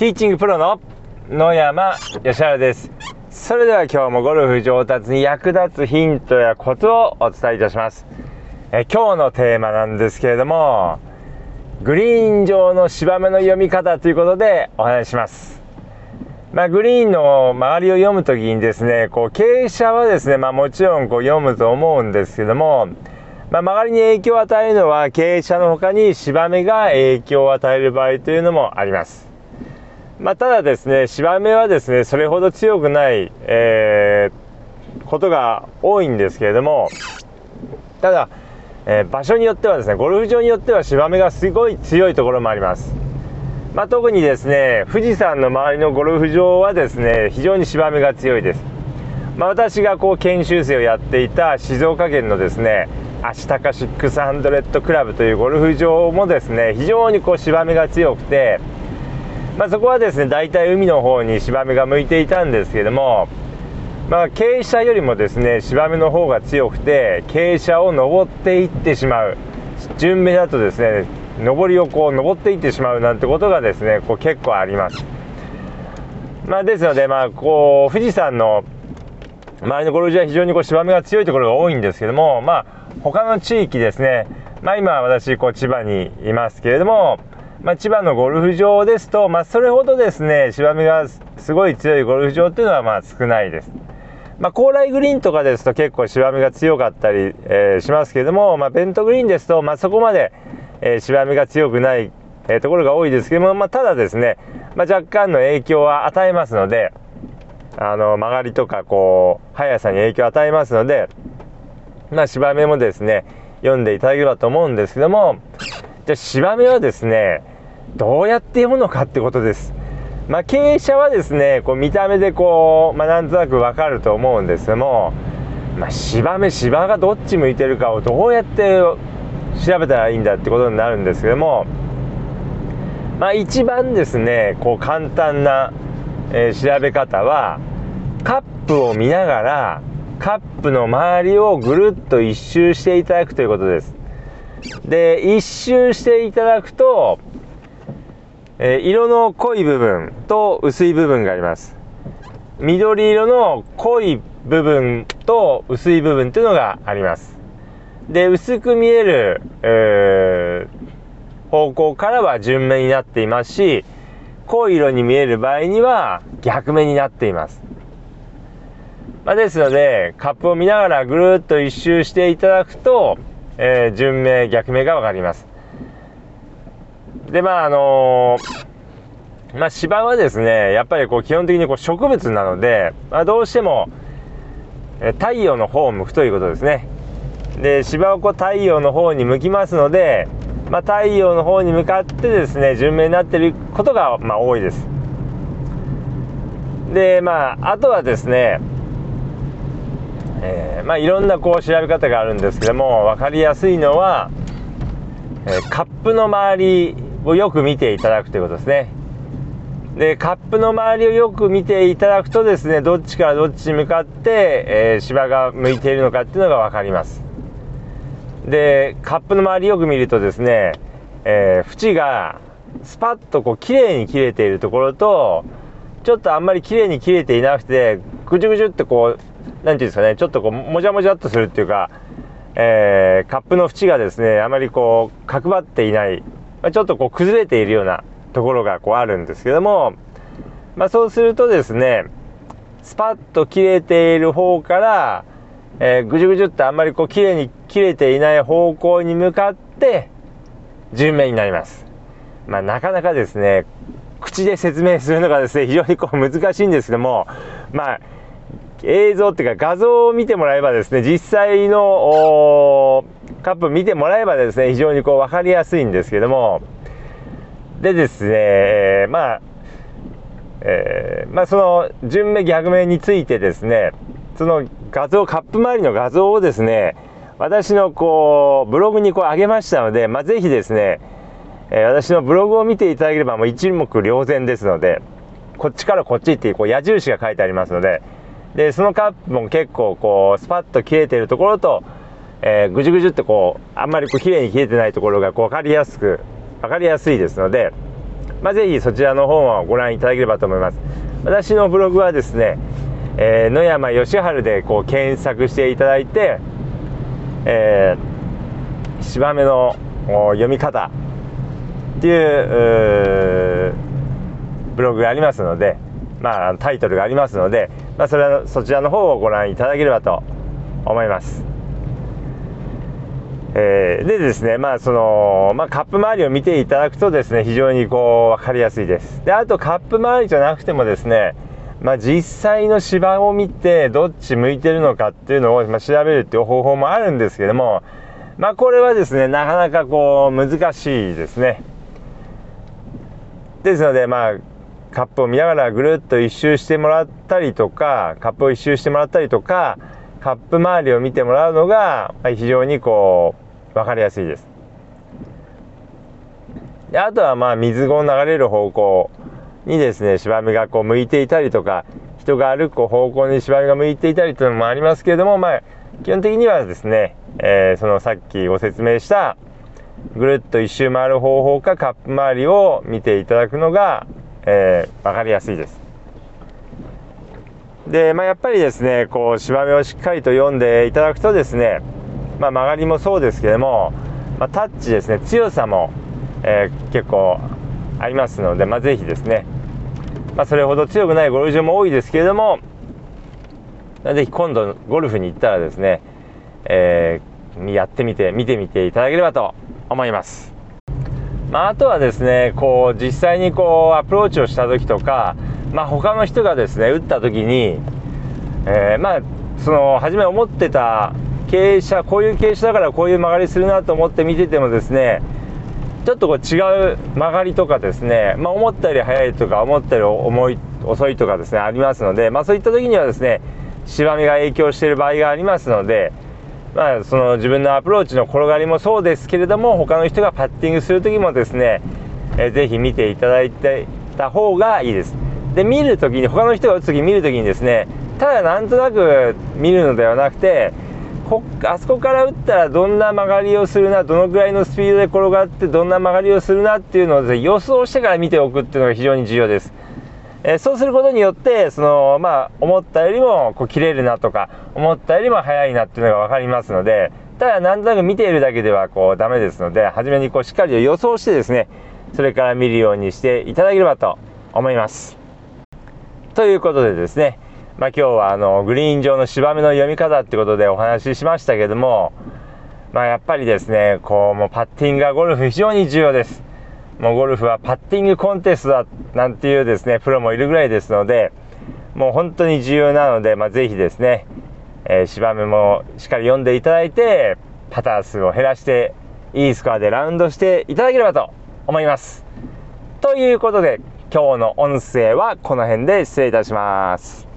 ティーチングプロの野山義原です。それでは今日もゴルフ上達に役立つヒントやコツをお伝えいたします。え今日のテーマなんですけれどもグリーン上の芝目の読み方ということでお話します。まあ、グリーンの周りを読むときにですね、こう傾斜はですね、まあ、もちろんこう読むと思うんですけども、まあ、曲がりに影響を与えるのは傾斜の他に芝目が影響を与える場合というのもあります。まあ、ただですね、芝目はですね、それほど強くない、えー、ことが多いんですけれども、ただ、えー、場所によってはですね、ゴルフ場によっては芝目がすごい強いところもあります。まあ、特にですね富士山の周りのゴルフ場はですね非常に芝目が強いです、まあ、私がこう研修生をやっていた静岡県のですね足高600クラブというゴルフ場もですね非常にこう芝目が強くて、まあ、そこはですね大体海の方に芝目が向いていたんですけどもまあ、傾斜よりもですね芝目の方が強くて傾斜を登っていってしまう順目だとですね上りをこう登っていってしまうなんてことがですねこう結構あります。まあ、ですので、まあ、こう富士山の周りのゴルフ場は非常にこう芝目が強いところが多いんですけども、まあ、他の地域ですね、まあ、今私こう千葉にいますけれども、まあ、千葉のゴルフ場ですと、まあ、それほどですね芝目がすごい強いゴルフ場っていうのはまあ少ないです。まあ、高麗グリーンとかですと結構芝目が強かったり、えー、しますけども、まあ、ベントグリーンですと、まあ、そこまでえー、芝目が強くない、えー、ところが多いですけども、まあ、ただですね、まあ、若干の影響は与えますのであの曲がりとかこう速さに影響を与えますので、まあ、芝目もですね読んでいただければと思うんですけどもじゃあ芝目はですねどうやって読むのかってことです。まあ、傾斜はですねこう見た目でこう、まあ、なんとなくわかると思うんですけども、まあ、芝目芝がどっち向いてるかをどうやって調べたらいいんだってことになるんですけどもまあ一番ですねこう簡単な、えー、調べ方はカップを見ながらカップの周りをぐるっと一周していただくということですで一周していただくと、えー、色の濃い部分と薄い部分があります緑色の濃い部分と薄い部分というのがありますで、薄く見える、えー、方向からは順目になっていますし、濃い色に見える場合には逆目になっています。まあ、ですので、カップを見ながらぐるっと一周していただくと、えー、順目、逆目がわかります。で、まあ、あのー、まあ、芝はですね、やっぱりこう基本的にこう植物なので、まあ、どうしても、太陽の方を向くということですね。で芝をこう太陽の方に向きますので、まあ、太陽の方に向かってですね順目になっていることが、まあ、多いですでまああとはですねえー、まあいろんなこう調べ方があるんですけども分かりやすいのは、えー、カップの周りをよく見ていただくということですね。でカップの周りをよく見ていただくとですねどっちからどっちに向かって、えー、芝が向いているのかっていうのが分かります。でカップの周りよく見るとですね、えー、縁がスパッとこう綺麗に切れているところとちょっとあんまり綺麗に切れていなくてぐじゅぐじゅってこう何て言うんですかねちょっとこうもじゃもじゃっとするっていうか、えー、カップの縁がですねあまりこう角張っていない、ま、ちょっとこう崩れているようなところがこうあるんですけども、まあ、そうするとですねスパッと切れている方からえー、ぐじゅぐじゅってあんまりこう綺麗に切れていない方向に向かって順目になります。まあ、なかなかですね、口で説明するのがですね、非常にこう難しいんですけども、まあ、映像っていうか画像を見てもらえばですね、実際のカップ見てもらえばですね、非常にこう分かりやすいんですけども、でですね、まあ、えー、まあその順目逆目についてですね、その画像、カップ周りの画像をですね、私のこう、ブログにこう上げましたので、まあ、ぜひですね、えー、私のブログを見ていただければもう一目瞭然ですので、こっちからこっちっていうこう矢印が書いてありますので、で、そのカップも結構こう、スパッと切れてるところと、えー、ぐじゅぐじゅってこう、あんまりこう、綺麗に切れてないところがこう、わかりやすく、わかりやすいですので、まあ、ぜひそちらの方もご覧いただければと思います私のブログはですね、えー、野山義治でこう検索していただいて、えー、芝目の読み方っていうブログがありますので、まあ、タイトルがありますので、まあ、それはそちらの方をご覧いただければと思います。えー、でですね、まあそのまあ、カップ周りを見ていただくとですね非常にこう分かりやすいです。であとカップ周りじゃなくてもですね、まあ、実際の芝を見てどっち向いてるのかっていうのを、まあ、調べるっていう方法もあるんですけども、まあ、これはですねなかなかこう難しいですね。ですのでまあカップを見ながらぐるっと一周してもらったりとかカップを一周してもらったりとかカップ周りを見てもらうのが非常にこう分かりやすいです。であとはまあ水が流れる方向にですね芝生がこう向いていたりとか人が歩く方向に芝生が向いていたりというのもありますけれどもまあ基本的にはですね、えー、そのさっきご説明したぐるっと一周回る方法かカップ周りを見ていただくのが、えー、分かりやすいです。で、まあ、やっぱりですねこう芝目をしっかりと読んでいただくとですね、まあ、曲がりもそうですけども、まあ、タッチですね強さも、えー、結構ありますので、まあ、ぜひですね、まあ、それほど強くないゴルフ場も多いですけれどもぜひ今度ゴルフに行ったらですね、えー、やってみて見てみていただければと思います。まあ、あとはですねこう実際にこうアプローチをした時とかまあ、他の人がですね打った時に、えー、まあその初め思ってた傾斜こういう傾斜だからこういう曲がりするなと思って見ててもですねちょっとこう違う曲がりとかですね、まあ、思ったより速いとか思ったより重い遅いとかですねありますので、まあ、そういった時にはですね芝目が影響している場合がありますので、まあ、その自分のアプローチの転がりもそうですけれども他の人がパッティングする時もですね、えー、ぜひ見ていただいてた方がいいです。で見るときに他の人が打つとき見るときにですねただなんとなく見るのではなくてこあそこから打ったらどんな曲がりをするなどのぐらいのスピードで転がってどんな曲がりをするなっていうのを、予想してから見ておくっていうのが非常に重要です。えー、そうすることによってその、まあ、思ったよりもこう切れるなとか思ったよりも速いなっていうのが分かりますのでただなんとなく見ているだけではこうダメですので初めにこうしっかり予想してですねそれから見るようにしていただければと思います。ということでですね、まあ、今日はあのグリーン上の芝目の読み方ってことでお話ししましたけども、まあ、やっぱりですねこうもうパッティングがゴルフ非常に重要です。もうゴルフはパッティングコンテストだなんていうですねプロもいるぐらいですのでもう本当に重要なので、まあ、ぜひですね、えー、芝目もしっかり読んでいただいてパター数を減らしていいスコアでラウンドしていただければと思います。ということで今日の音声はこの辺で失礼いたします。